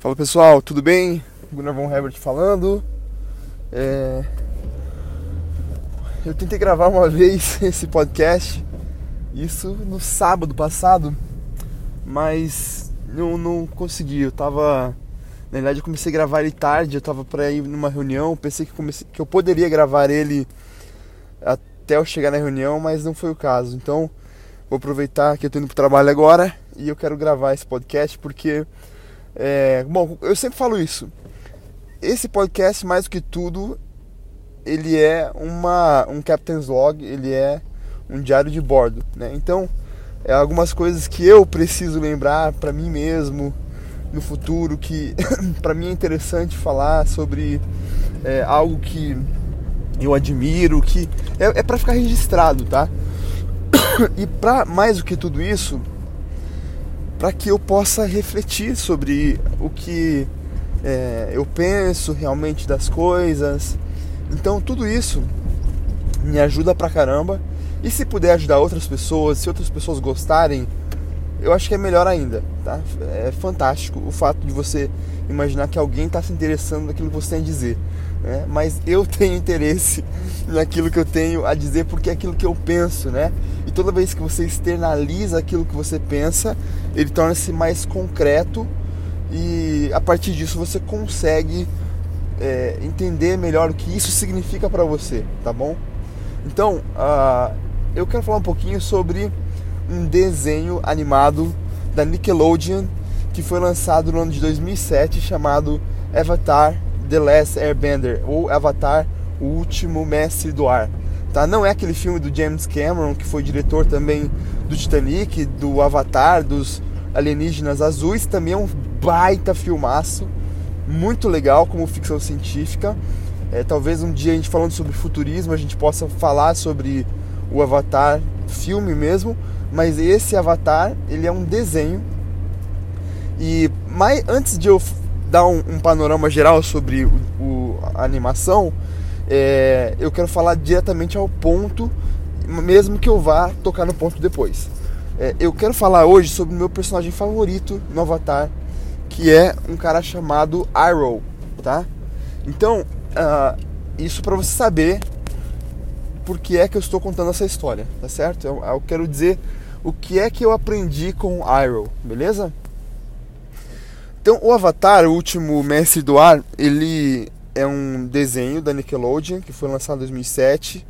Fala pessoal, tudo bem? Gunnar von Herbert falando. É... Eu tentei gravar uma vez esse podcast, isso no sábado passado, mas não, não consegui. Eu tava. Na verdade, eu comecei a gravar ele tarde, eu tava pra ir numa reunião, pensei que, comecei, que eu poderia gravar ele até eu chegar na reunião, mas não foi o caso. Então, vou aproveitar que eu tô indo pro trabalho agora e eu quero gravar esse podcast porque é, bom, eu sempre falo isso. Esse podcast, mais do que tudo, ele é uma, um Captain's Log, ele é um diário de bordo. Né? Então, é algumas coisas que eu preciso lembrar para mim mesmo no futuro, que para mim é interessante falar sobre é, algo que eu admiro, que é, é para ficar registrado, tá? E para mais do que tudo isso, para que eu possa refletir sobre o que é, eu penso realmente das coisas. Então tudo isso me ajuda pra caramba. E se puder ajudar outras pessoas, se outras pessoas gostarem, eu acho que é melhor ainda, tá? É fantástico o fato de você imaginar que alguém está se interessando naquilo que você tem a dizer. Né? Mas eu tenho interesse naquilo que eu tenho a dizer porque é aquilo que eu penso, né? E toda vez que você externaliza aquilo que você pensa, ele torna-se mais concreto e a partir disso você consegue é, entender melhor o que isso significa para você, tá bom? Então, uh, eu quero falar um pouquinho sobre um desenho animado da Nickelodeon que foi lançado no ano de 2007 chamado Avatar The Last Airbender ou Avatar O Último Mestre do Ar. Tá? Não é aquele filme do James Cameron que foi diretor também do Titanic, do Avatar, dos alienígenas azuis, também é um baita filmaço, muito legal como ficção científica. É, talvez um dia a gente falando sobre futurismo a gente possa falar sobre o Avatar filme mesmo, mas esse Avatar ele é um desenho e mais antes de eu dar um, um panorama geral sobre o, o a animação, é, eu quero falar diretamente ao ponto, mesmo que eu vá tocar no ponto depois. É, eu quero falar hoje sobre o meu personagem favorito no Avatar, que é um cara chamado Arrow, tá? Então, uh, isso para você saber por que é que eu estou contando essa história, tá certo? Eu, eu quero dizer o que é que eu aprendi com Arrow, beleza? Então, o Avatar, o último mestre do ar, ele é um desenho da Nickelodeon que foi lançado em 2007.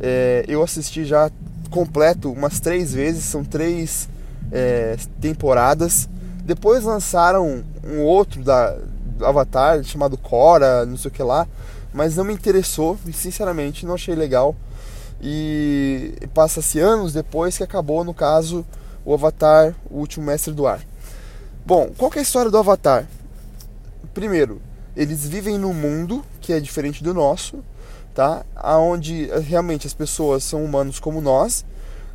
É, eu assisti já completo umas três vezes, são três é, temporadas. Depois lançaram um outro da Avatar chamado Korra, não sei o que lá, mas não me interessou e sinceramente não achei legal. E passa-se anos depois que acabou, no caso, o Avatar, o último mestre do ar. Bom, qual é a história do Avatar? Primeiro, eles vivem num mundo que é diferente do nosso, tá? Aonde eh, realmente as pessoas são humanos como nós,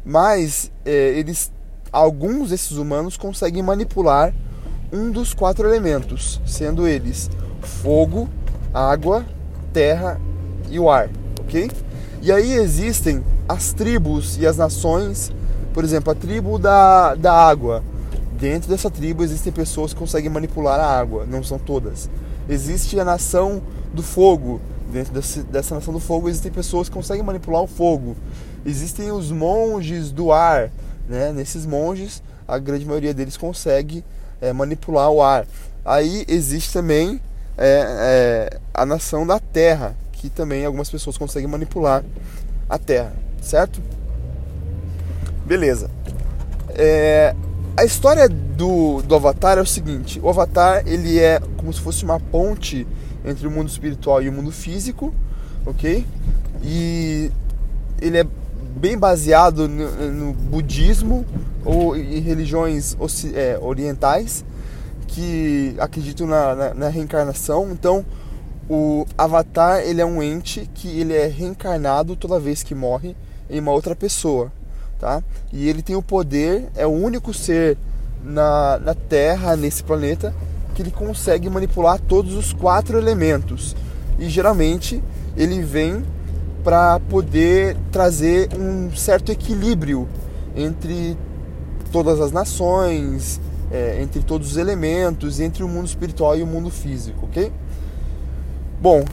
mas é, eles, alguns desses humanos conseguem manipular um dos quatro elementos, sendo eles fogo, água, terra e o ar, ok? E aí existem as tribos e as nações, por exemplo, a tribo da, da água Dentro dessa tribo existem pessoas que conseguem manipular a água, não são todas. Existe a nação do fogo. Dentro desse, dessa nação do fogo existem pessoas que conseguem manipular o fogo. Existem os monges do ar. Né? Nesses monges, a grande maioria deles consegue é, manipular o ar. Aí existe também é, é, a nação da terra, que também algumas pessoas conseguem manipular a terra, certo? Beleza. É, a história do, do Avatar é o seguinte: o Avatar ele é como se fosse uma ponte entre o mundo espiritual e o mundo físico, ok? E ele é bem baseado no, no budismo ou em religiões é, orientais que acreditam na, na, na, reencarnação. Então, o Avatar ele é um ente que ele é reencarnado toda vez que morre em uma outra pessoa tá? E ele tem o poder, é o único ser na, na Terra, nesse planeta, que ele consegue manipular todos os quatro elementos. E geralmente ele vem para poder trazer um certo equilíbrio entre todas as nações, é, entre todos os elementos, entre o mundo espiritual e o mundo físico, ok? Bom,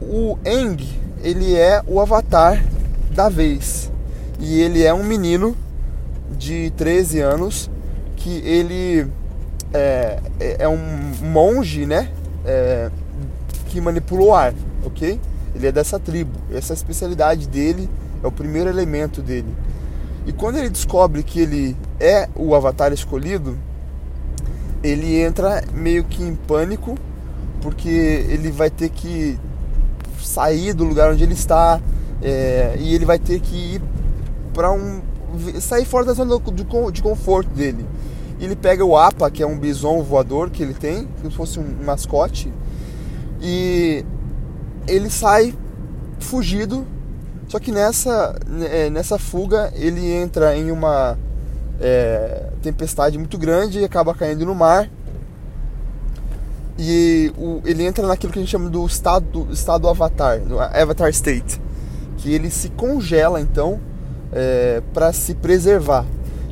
o Eng, ele é o avatar da vez. E ele é um menino de 13 anos que ele é, é, é um monge, né? É, que manipula o ar, ok? Ele é dessa tribo. Essa é a especialidade dele, é o primeiro elemento dele. E quando ele descobre que ele é o avatar escolhido, ele entra meio que em pânico, porque ele vai ter que sair do lugar onde ele está é, e ele vai ter que ir para um sair fora da zona de, conforto dele. Ele pega o APA, que é um bison voador que ele tem, como se fosse um mascote, e ele sai fugido. Só que nessa, é, nessa fuga ele entra em uma é, tempestade muito grande e acaba caindo no mar. E o, ele entra naquilo que a gente chama do estado, do estado avatar, do avatar state, que ele se congela então é, para se preservar.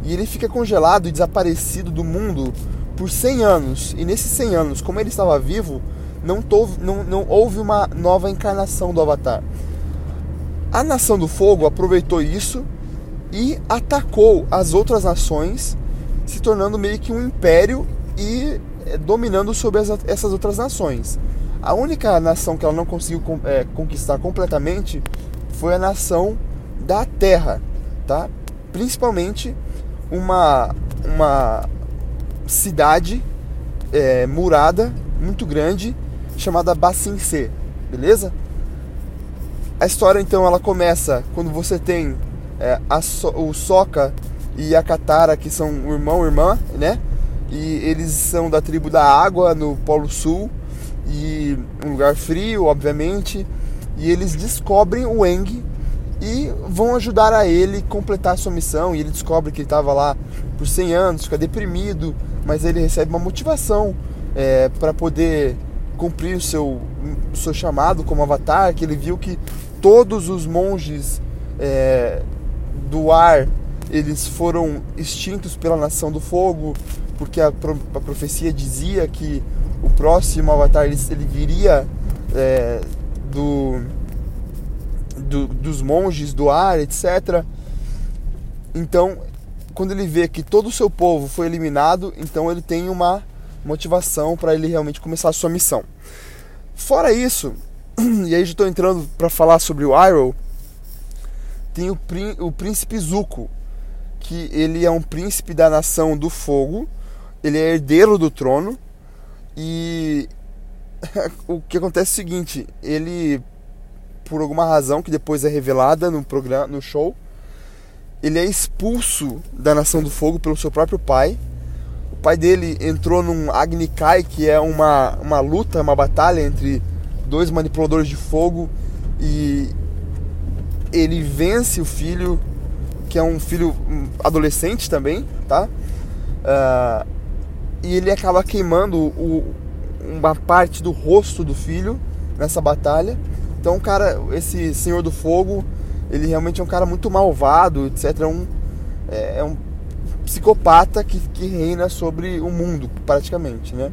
E ele fica congelado e desaparecido do mundo por 100 anos. E nesses 100 anos, como ele estava vivo, não, tove, não, não houve uma nova encarnação do Avatar. A Nação do Fogo aproveitou isso e atacou as outras nações, se tornando meio que um império e é, dominando sobre as, essas outras nações. A única nação que ela não conseguiu é, conquistar completamente foi a nação da Terra, tá? Principalmente uma, uma cidade é, murada muito grande chamada Bacincê, beleza? A história então ela começa quando você tem é, so, o Soca e a Katara que são irmão e irmã, né? E eles são da tribo da água no Polo Sul e um lugar frio, obviamente. E eles descobrem o Eng e vão ajudar a ele completar a sua missão. E ele descobre que ele estava lá por 100 anos, fica deprimido, mas ele recebe uma motivação é, para poder cumprir o seu, o seu chamado como avatar. Que ele viu que todos os monges é, do ar eles foram extintos pela nação do fogo, porque a, a profecia dizia que o próximo avatar ele, ele viria é, do do, dos monges do ar, etc. Então, quando ele vê que todo o seu povo foi eliminado, então ele tem uma motivação para ele realmente começar a sua missão. Fora isso, e aí já estou entrando para falar sobre o Iroh, tem o, o príncipe Zuko, que ele é um príncipe da nação do fogo, ele é herdeiro do trono e o que acontece é o seguinte, ele por alguma razão que depois é revelada no programa, no show, ele é expulso da Nação do Fogo pelo seu próprio pai. O pai dele entrou num Agni Kai, que é uma, uma luta, uma batalha entre dois manipuladores de fogo e ele vence o filho, que é um filho adolescente também, tá? Uh, e ele acaba queimando o, uma parte do rosto do filho nessa batalha. Então, cara, esse Senhor do Fogo, ele realmente é um cara muito malvado, etc. É um, é, é um psicopata que, que reina sobre o mundo, praticamente, né?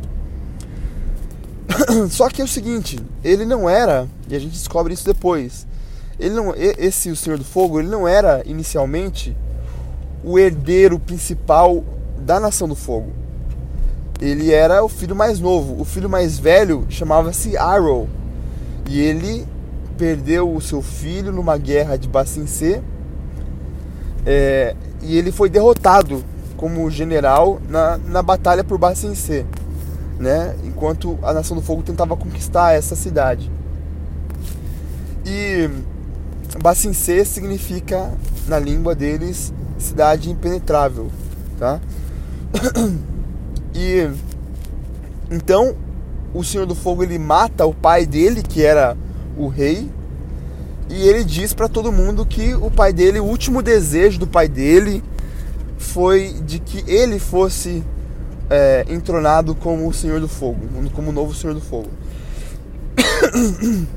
Só que é o seguinte, ele não era, e a gente descobre isso depois. Ele não, esse o Senhor do Fogo, ele não era inicialmente o herdeiro principal da Nação do Fogo. Ele era o filho mais novo. O filho mais velho chamava-se Arrow. E ele perdeu o seu filho numa guerra de Bacincê é, e ele foi derrotado como general na, na batalha por Bacincê, né? Enquanto a Nação do Fogo tentava conquistar essa cidade. E Bacincê significa na língua deles cidade impenetrável, tá? E então o Senhor do Fogo ele mata o pai dele, que era o rei, e ele diz para todo mundo que o pai dele, o último desejo do pai dele foi de que ele fosse é, entronado como o Senhor do Fogo, como o novo Senhor do Fogo.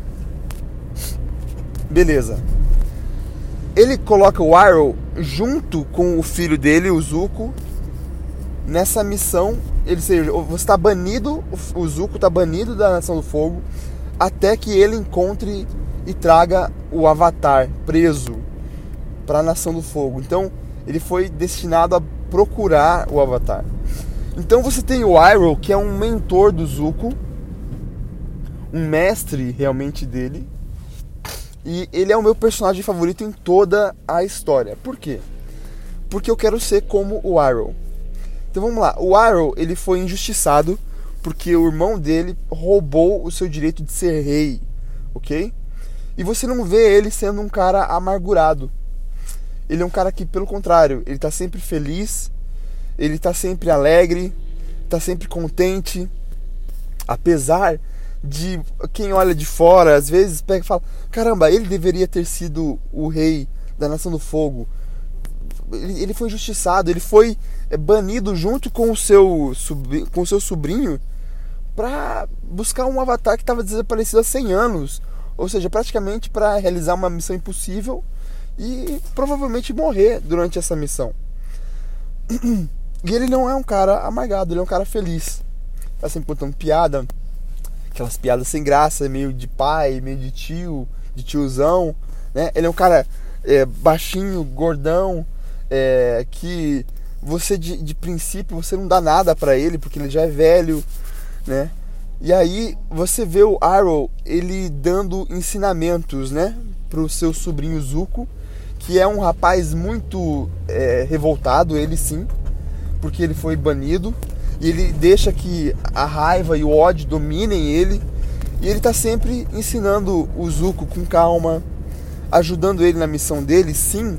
Beleza. Ele coloca o Arrow junto com o filho dele, o Zuko, nessa missão, ele seja, você está banido, o Zuko está banido da Nação do Fogo até que ele encontre e traga o Avatar preso para a Nação do Fogo. Então, ele foi destinado a procurar o Avatar. Então você tem o Iroh, que é um mentor do Zuko, um mestre realmente dele. E ele é o meu personagem favorito em toda a história. Por quê? Porque eu quero ser como o Iroh. Então vamos lá. O Iroh, ele foi injustiçado porque o irmão dele roubou o seu direito de ser rei, ok? E você não vê ele sendo um cara amargurado. Ele é um cara que, pelo contrário, ele tá sempre feliz, ele tá sempre alegre, tá sempre contente, apesar de quem olha de fora às vezes pega e fala: caramba, ele deveria ter sido o rei da Nação do Fogo. Ele, foi injustiçado, ele foi é, banido junto com o seu, com o seu sobrinho para buscar um avatar que estava desaparecido há 100 anos. Ou seja, praticamente para realizar uma missão impossível e provavelmente morrer durante essa missão. E ele não é um cara amargado, ele é um cara feliz. Tá sempre contando piada, aquelas piadas sem graça, meio de pai, meio de tio, de tiozão, né? Ele é um cara é, baixinho, gordão, é, que você de, de princípio você não dá nada para ele porque ele já é velho, né? E aí você vê o Arrow ele dando ensinamentos, né, pro seu sobrinho Zuko, que é um rapaz muito é, revoltado, ele sim, porque ele foi banido e ele deixa que a raiva e o ódio dominem ele. E ele está sempre ensinando o Zuko com calma, ajudando ele na missão dele, sim,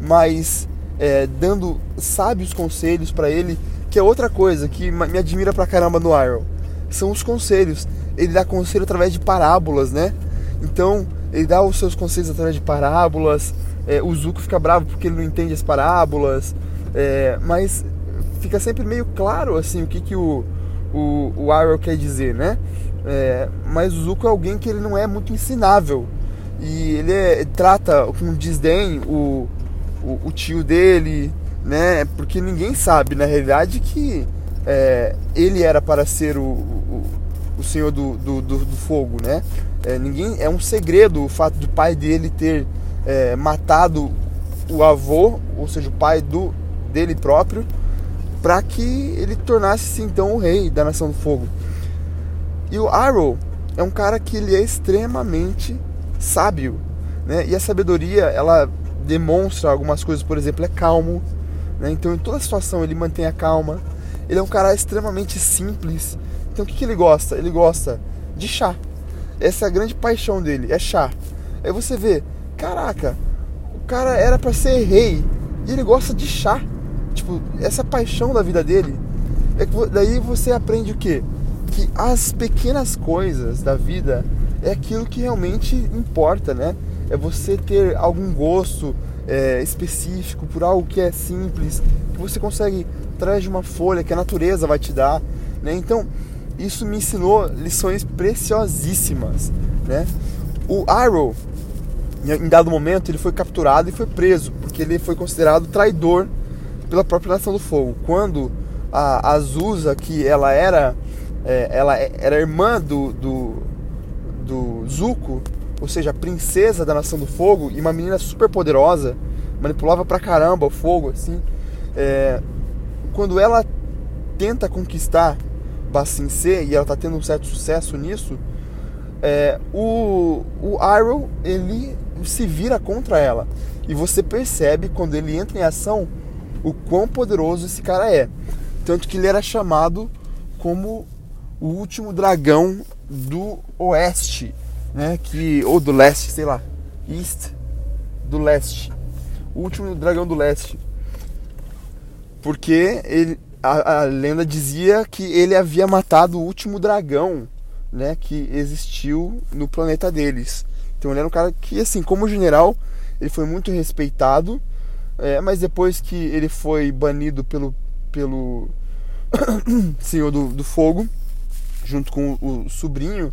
mas é, dando sábios conselhos para ele, que é outra coisa que me admira pra caramba no Iroh. São os conselhos. Ele dá conselho através de parábolas, né? Então, ele dá os seus conselhos através de parábolas. É, o Zuko fica bravo porque ele não entende as parábolas. É, mas fica sempre meio claro assim o que, que o, o, o Arrow quer dizer, né? É, mas o Zuko é alguém que ele não é muito ensinável. E ele é, trata com desdém o, o, o, tio dele, né? Porque ninguém sabe, na realidade, que é, ele era para ser o, o, o senhor do, do, do, do fogo, né? É, ninguém, é um segredo o fato do pai dele ter é, matado o avô, ou seja, o pai do, dele próprio, para que ele tornasse-se então o rei da Nação do Fogo. E o Arrow é um cara que ele é extremamente sábio, né? E a sabedoria, ela demonstra algumas coisas, por exemplo, é calmo, né? Então em toda situação ele mantém a calma. Ele é um cara extremamente simples. Então o que, que ele gosta? Ele gosta de chá. Essa é a grande paixão dele, é chá. Aí você vê, caraca, o cara era para ser rei e ele gosta de chá tipo, essa paixão da vida dele, é que daí você aprende o quê? Que as pequenas coisas da vida é aquilo que realmente importa, né? É você ter algum gosto é, específico por algo que é simples, que você consegue através de uma folha que a natureza vai te dar, né? Então, isso me ensinou lições preciosíssimas, né? O Arrow, em dado momento, ele foi capturado e foi preso, porque ele foi considerado traidor pela própria Nação do Fogo. Quando a Azusa, que ela era é, ela era irmã do, do, do Zuko, ou seja, a princesa da Nação do Fogo, e uma menina super poderosa, manipulava pra caramba o fogo, assim. É, quando ela tenta conquistar Bassin C, e ela tá tendo um certo sucesso nisso, é, o, o Iroh, ele se vira contra ela. E você percebe quando ele entra em ação o quão poderoso esse cara é. Tanto que ele era chamado como o último dragão do oeste, né? Que, ou do leste, sei lá. East do leste. O último dragão do leste. Porque ele, a, a lenda dizia que ele havia matado o último dragão né, que existiu no planeta deles. Então ele era um cara que, assim, como general, ele foi muito respeitado é, mas depois que ele foi banido pelo, pelo Senhor do, do Fogo, junto com o, o sobrinho,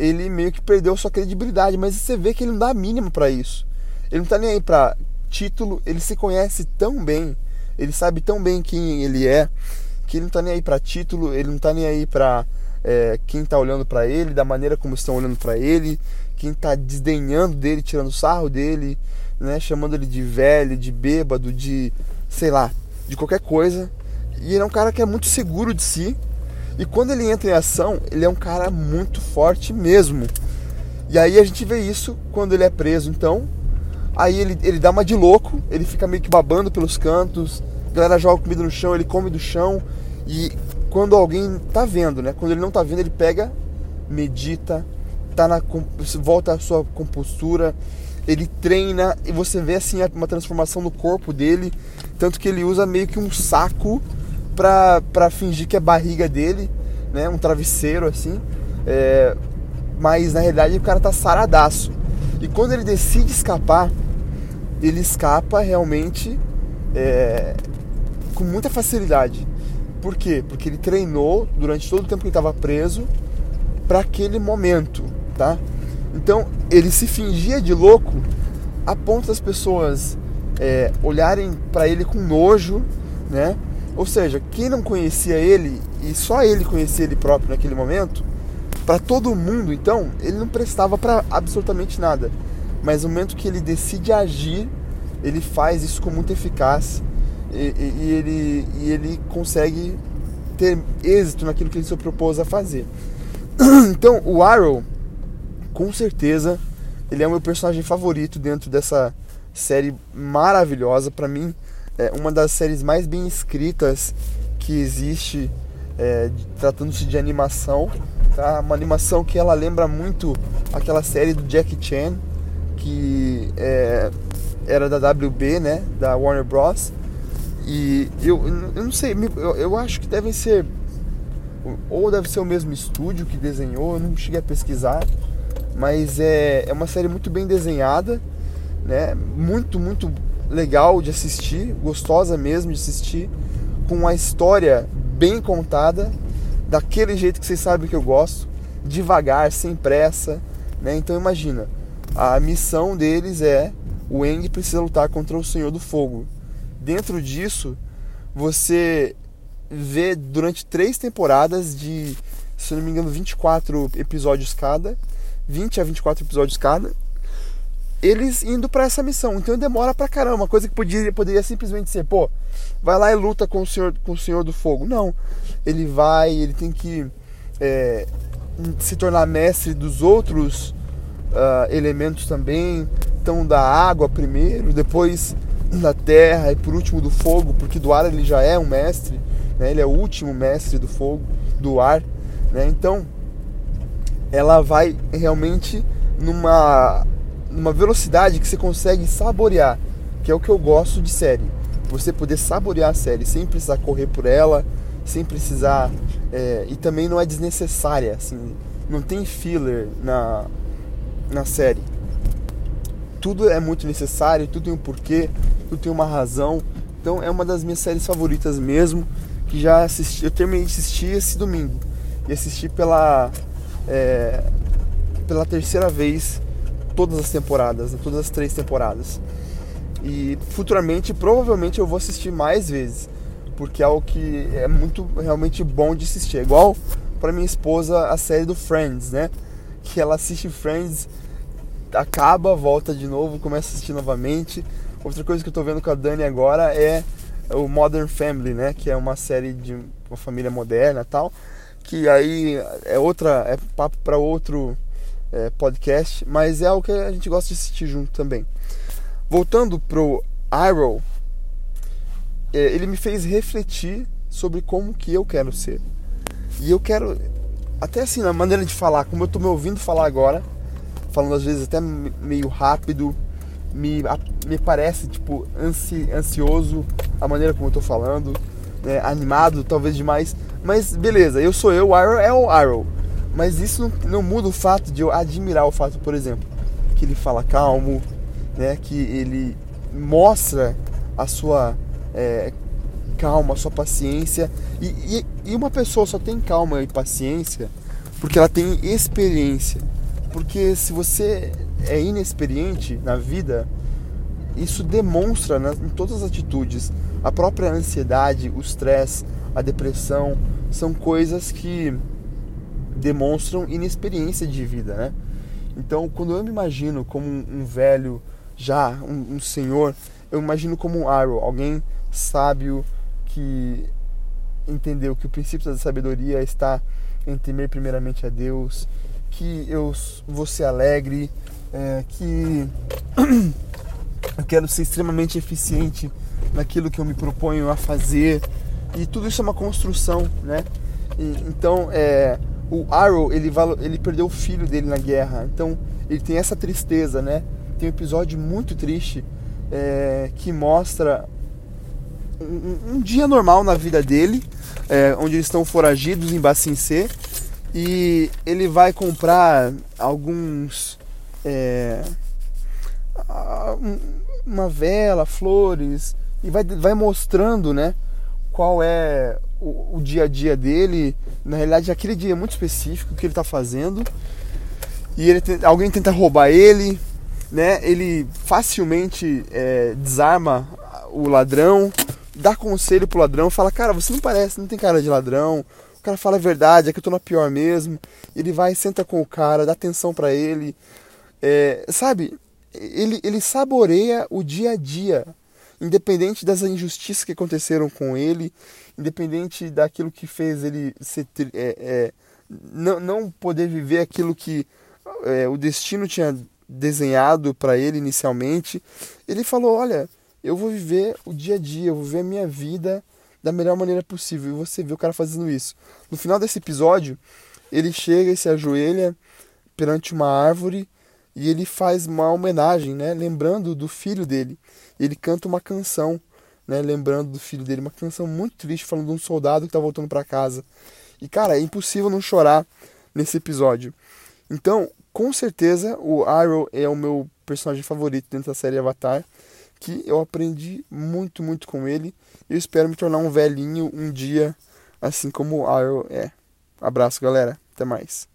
ele meio que perdeu sua credibilidade. Mas você vê que ele não dá mínimo para isso. Ele não tá nem aí pra título, ele se conhece tão bem, Ele sabe tão bem quem ele é que ele não tá nem aí para título, ele não tá nem aí para é, quem tá olhando para ele, da maneira como estão olhando para ele, quem tá desdenhando dele, tirando sarro dele, né, chamando ele de velho, de bêbado, de sei lá, de qualquer coisa. E ele é um cara que é muito seguro de si. E quando ele entra em ação, ele é um cara muito forte mesmo. E aí a gente vê isso quando ele é preso, então. Aí ele, ele dá uma de louco, ele fica meio que babando pelos cantos, a galera joga comida no chão, ele come do chão. E quando alguém tá vendo, né? Quando ele não tá vendo, ele pega, medita, tá na, volta à sua compostura, ele treina e você vê assim uma transformação no corpo dele, tanto que ele usa meio que um saco pra, pra fingir que é barriga dele, né? Um travesseiro assim. É, mas na realidade o cara tá saradaço. E quando ele decide escapar, ele escapa realmente é, com muita facilidade. Por quê? Porque ele treinou durante todo o tempo que ele estava preso para aquele momento, tá? Então ele se fingia de louco a ponto das pessoas é, olharem para ele com nojo, né? Ou seja, quem não conhecia ele e só ele conhecia ele próprio naquele momento, para todo mundo, então, ele não prestava para absolutamente nada. Mas no momento que ele decide agir, ele faz isso com muita eficácia e, e, e ele, e ele consegue ter êxito naquilo que ele se propôs a fazer. Então, o Arrow com certeza ele é o meu personagem favorito dentro dessa série maravilhosa. Para mim, é uma das séries mais bem escritas que existe, é, tratando-se de animação. Tá? Uma animação que ela lembra muito aquela série do Jackie Chan, que é, era da WB, né, da Warner Bros. E eu, eu não sei, eu, eu acho que devem ser ou deve ser o mesmo estúdio que desenhou, eu não cheguei a pesquisar, mas é, é uma série muito bem desenhada, né? Muito, muito legal de assistir, gostosa mesmo de assistir, com uma história bem contada, daquele jeito que vocês sabem que eu gosto, devagar, sem pressa, né? Então imagina, a missão deles é o Eng precisa lutar contra o Senhor do Fogo. Dentro disso, você vê durante três temporadas de, se não me engano, 24 episódios cada, 20 a 24 episódios cada, eles indo para essa missão. Então demora pra caramba, uma coisa que poderia, poderia simplesmente ser, pô, vai lá e luta com o Senhor, com o Senhor do Fogo. Não, ele vai, ele tem que é, se tornar mestre dos outros uh, elementos também. Então da água primeiro, depois da terra e por último do fogo, porque do ar ele já é um mestre, né? ele é o último mestre do fogo, do ar. Né? Então ela vai realmente numa, numa velocidade que você consegue saborear, que é o que eu gosto de série. Você poder saborear a série sem precisar correr por ela, sem precisar. É, e também não é desnecessária, assim, não tem filler na, na série. Tudo é muito necessário, tudo tem um porquê, tudo tem uma razão. Então é uma das minhas séries favoritas mesmo, que já assisti, eu terminei de assistir esse domingo. E assisti pela é, pela terceira vez todas as temporadas, né, todas as três temporadas. E futuramente, provavelmente, eu vou assistir mais vezes, porque é algo que é muito realmente bom de assistir. É igual para minha esposa a série do Friends, né? Que ela assiste Friends, acaba, volta de novo, começa a assistir novamente. Outra coisa que eu tô vendo com a Dani agora é o Modern Family, né? Que é uma série de uma família moderna tal que aí é outra é papo para outro é, podcast, mas é o que a gente gosta de assistir junto também. Voltando pro Arrow, é, ele me fez refletir sobre como que eu quero ser. E eu quero, até assim, na maneira de falar, como eu tô me ouvindo falar agora, falando às vezes até meio rápido, me, me parece tipo ansi, ansioso a maneira como eu tô falando, né, animado talvez demais, mas beleza, eu sou eu, o Arrow é o Arrow. Mas isso não, muda o fato de eu admirar o fato, por exemplo, que ele fala calmo, né? Que ele mostra a sua é, calma, a sua paciência. E, e, e uma pessoa só tem calma e paciência porque ela tem experiência. Porque se você é inexperiente na vida, isso demonstra né, em todas as atitudes. a própria ansiedade, o stress, a depressão são coisas que demonstram inexperiência de vida, né? Então, quando eu me imagino como um, velho já, um, um, senhor, eu imagino como um Arrow, alguém sábio que entendeu que o princípio da sabedoria está em temer primeiramente a Deus, que eu vou ser alegre, é, que eu quero ser extremamente eficiente naquilo que eu me proponho a fazer e tudo isso é uma construção, né? E, então, é, o Arrow ele, ele perdeu o filho dele na guerra, então ele tem essa tristeza, né? Tem um episódio muito triste é, que mostra um, um, dia normal na vida dele, é, onde eles estão foragidos em Bassin C e ele vai comprar alguns é, uma vela, flores e vai, vai mostrando, né? Qual é o, o, dia a dia dele, na realidade aquele dia muito específico que ele está fazendo. E ele alguém tenta roubar ele, né? Ele facilmente é, desarma o ladrão, dá conselho pro ladrão, fala, cara, você não parece, não tem cara de ladrão. O cara fala a verdade, é que eu tô na pior mesmo. Ele vai, senta com o cara, dá atenção para ele. É, sabe, ele, ele saboreia o dia a dia independente das injustiças que aconteceram com ele, independente daquilo que fez ele ser, é, é, não, não poder viver aquilo que é, o destino tinha desenhado para ele inicialmente, ele falou: Olha, eu vou viver o dia a dia, eu vou viver a minha vida da melhor maneira possível. E você vê o cara fazendo isso. No final desse episódio, ele chega e se ajoelha perante uma árvore e ele faz uma homenagem, né, lembrando do filho dele. Ele canta uma canção, né, lembrando do filho dele, uma canção muito triste falando de um soldado que está voltando para casa. E cara, é impossível não chorar nesse episódio. Então, com certeza, o Arrow é o meu personagem favorito dentro da série Avatar, que eu aprendi muito, muito com ele. Eu espero me tornar um velhinho um dia, assim como o Arrow é. Abraço, galera. Até mais.